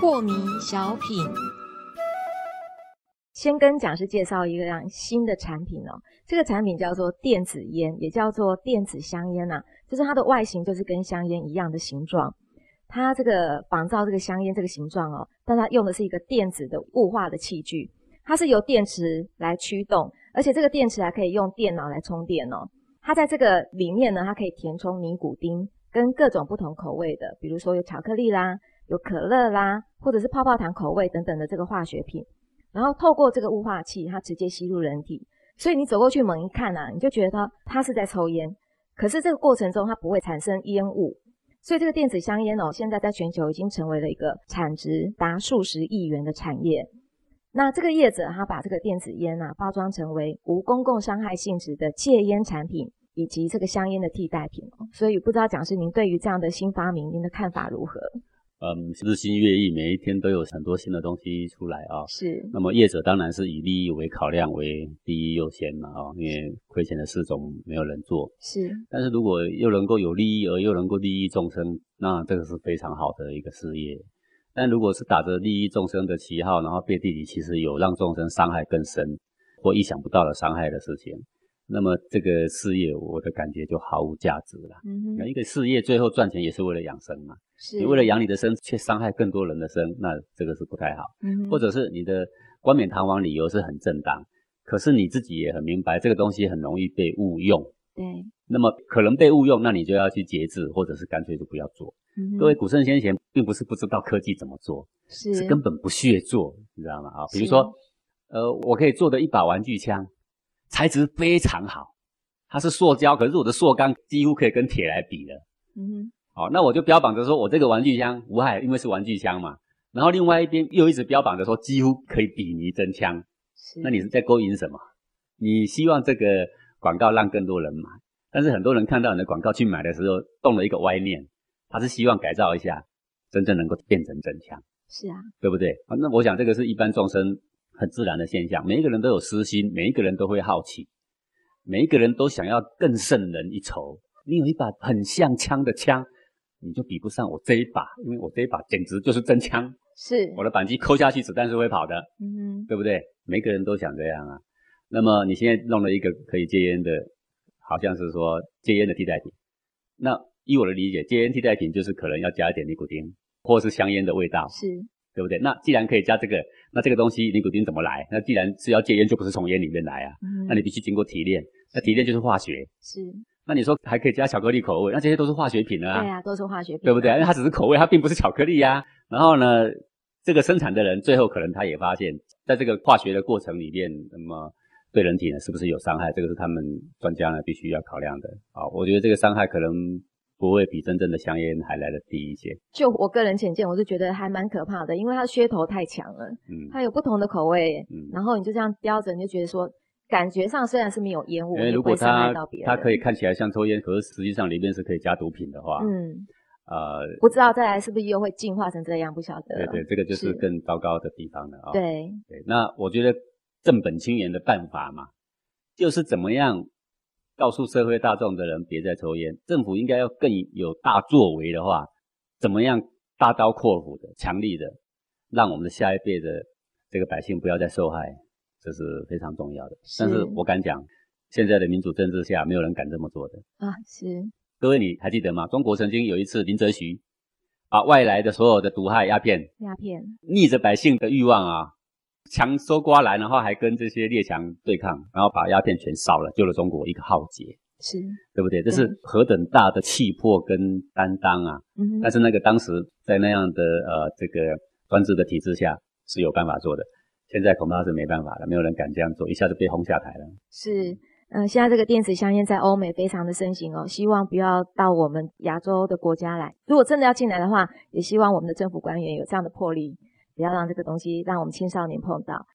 破迷小品，先跟讲师介绍一个样新的产品哦。这个产品叫做电子烟，也叫做电子香烟呐。就是它的外形就是跟香烟一样的形状，它这个仿造这个香烟这个形状哦，但它用的是一个电子的雾化的器具，它是由电池来驱动，而且这个电池还可以用电脑来充电哦。它在这个里面呢，它可以填充尼古丁跟各种不同口味的，比如说有巧克力啦。有可乐啦，或者是泡泡糖口味等等的这个化学品，然后透过这个雾化器，它直接吸入人体，所以你走过去猛一看啊，你就觉得它是在抽烟。可是这个过程中它不会产生烟雾，所以这个电子香烟哦，现在在全球已经成为了一个产值达数十亿元的产业。那这个业者他把这个电子烟啊包装成为无公共伤害性质的戒烟产品，以及这个香烟的替代品哦。所以不知道讲师您对于这样的新发明，您的看法如何？嗯，日新月异，每一天都有很多新的东西出来啊。是。那么业者当然是以利益为考量为第一优先嘛啊，因为亏钱的事总没有人做。是。但是如果又能够有利益而又能够利益众生，那这个是非常好的一个事业。但如果是打着利益众生的旗号，然后背地里其实有让众生伤害更深或意想不到的伤害的事情。那么这个事业，我的感觉就毫无价值了。嗯哼，一个事业最后赚钱也是为了养生嘛。是。你为了养你的生，却伤害更多人的生，那这个是不太好。嗯。或者是你的冠冕堂皇理由是很正当，可是你自己也很明白，这个东西很容易被误用。对。那么可能被误用，那你就要去节制，或者是干脆就不要做。各位古圣先贤并不是不知道科技怎么做，是根本不屑做，你知道吗？啊，比如说，呃，我可以做的一把玩具枪。材质非常好，它是塑胶，可是我的塑钢几乎可以跟铁来比了。嗯哼，好，那我就标榜着说我这个玩具枪无害，因为是玩具枪嘛。然后另外一边又一直标榜着说几乎可以比拟真枪。是，那你是在勾引什么？你希望这个广告让更多人买，但是很多人看到你的广告去买的时候，动了一个歪念，他是希望改造一下，真正能够变成真枪。是啊，对不对？啊，那我想这个是一般众生。很自然的现象，每一个人都有私心，每一个人都会好奇，每一个人都想要更胜人一筹。你有一把很像枪的枪，你就比不上我这一把，因为我这一把简直就是真枪。是，我的扳机扣下去，子弹是会跑的。嗯，对不对？每个人都想这样啊。那么你现在弄了一个可以戒烟的，好像是说戒烟的替代品。那依我的理解，戒烟替代品就是可能要加一点尼古丁，或是香烟的味道。是。对不对？那既然可以加这个，那这个东西尼古丁怎么来？那既然是要戒烟，就不是从烟里面来啊。嗯。那你必须经过提炼，那提炼就是化学。是。那你说还可以加巧克力口味，那这些都是化学品啊。对啊，都是化学品。对不对？因为它只是口味，它并不是巧克力呀。然后呢，这个生产的人最后可能他也发现，在这个化学的过程里面，那么对人体呢是不是有伤害？这个是他们专家呢必须要考量的。啊，我觉得这个伤害可能。不会比真正的香烟还来的低一些。就我个人浅见，我是觉得还蛮可怕的，因为它噱头太强了。嗯，它有不同的口味，嗯，然后你就这样叼着，你就觉得说，感觉上虽然是没有烟雾，因为如果它它可以看起来像抽烟，可是实际上里面是可以加毒品的话，嗯，呃，不知道再来是不是又会进化成这样，不晓得。对对，这个就是更糟糕的地方了啊。对对，那我觉得正本清源的办法嘛，就是怎么样。告诉社会大众的人别再抽烟，政府应该要更有大作为的话，怎么样大刀阔斧的、强力的，让我们的下一辈的这个百姓不要再受害，这是非常重要的。但是我敢讲，现在的民主政治下，没有人敢这么做的啊。是，各位你还记得吗？中国曾经有一次林则徐把外来的所有的毒害鸦片，鸦片逆着百姓的欲望啊。强收刮来，然后还跟这些列强对抗，然后把鸦片全烧了，救了中国一个浩劫，是对不对？这是何等大的气魄跟担当啊！嗯，但是那个当时在那样的呃这个专制的体制下是有办法做的，现在恐怕是没办法了，没有人敢这样做，一下子被轰下台了。是，嗯，现在这个电子香烟在欧美非常的盛行哦，希望不要到我们亚洲的国家来。如果真的要进来的话，也希望我们的政府官员有这样的魄力。不要让这个东西让我们青少年碰到。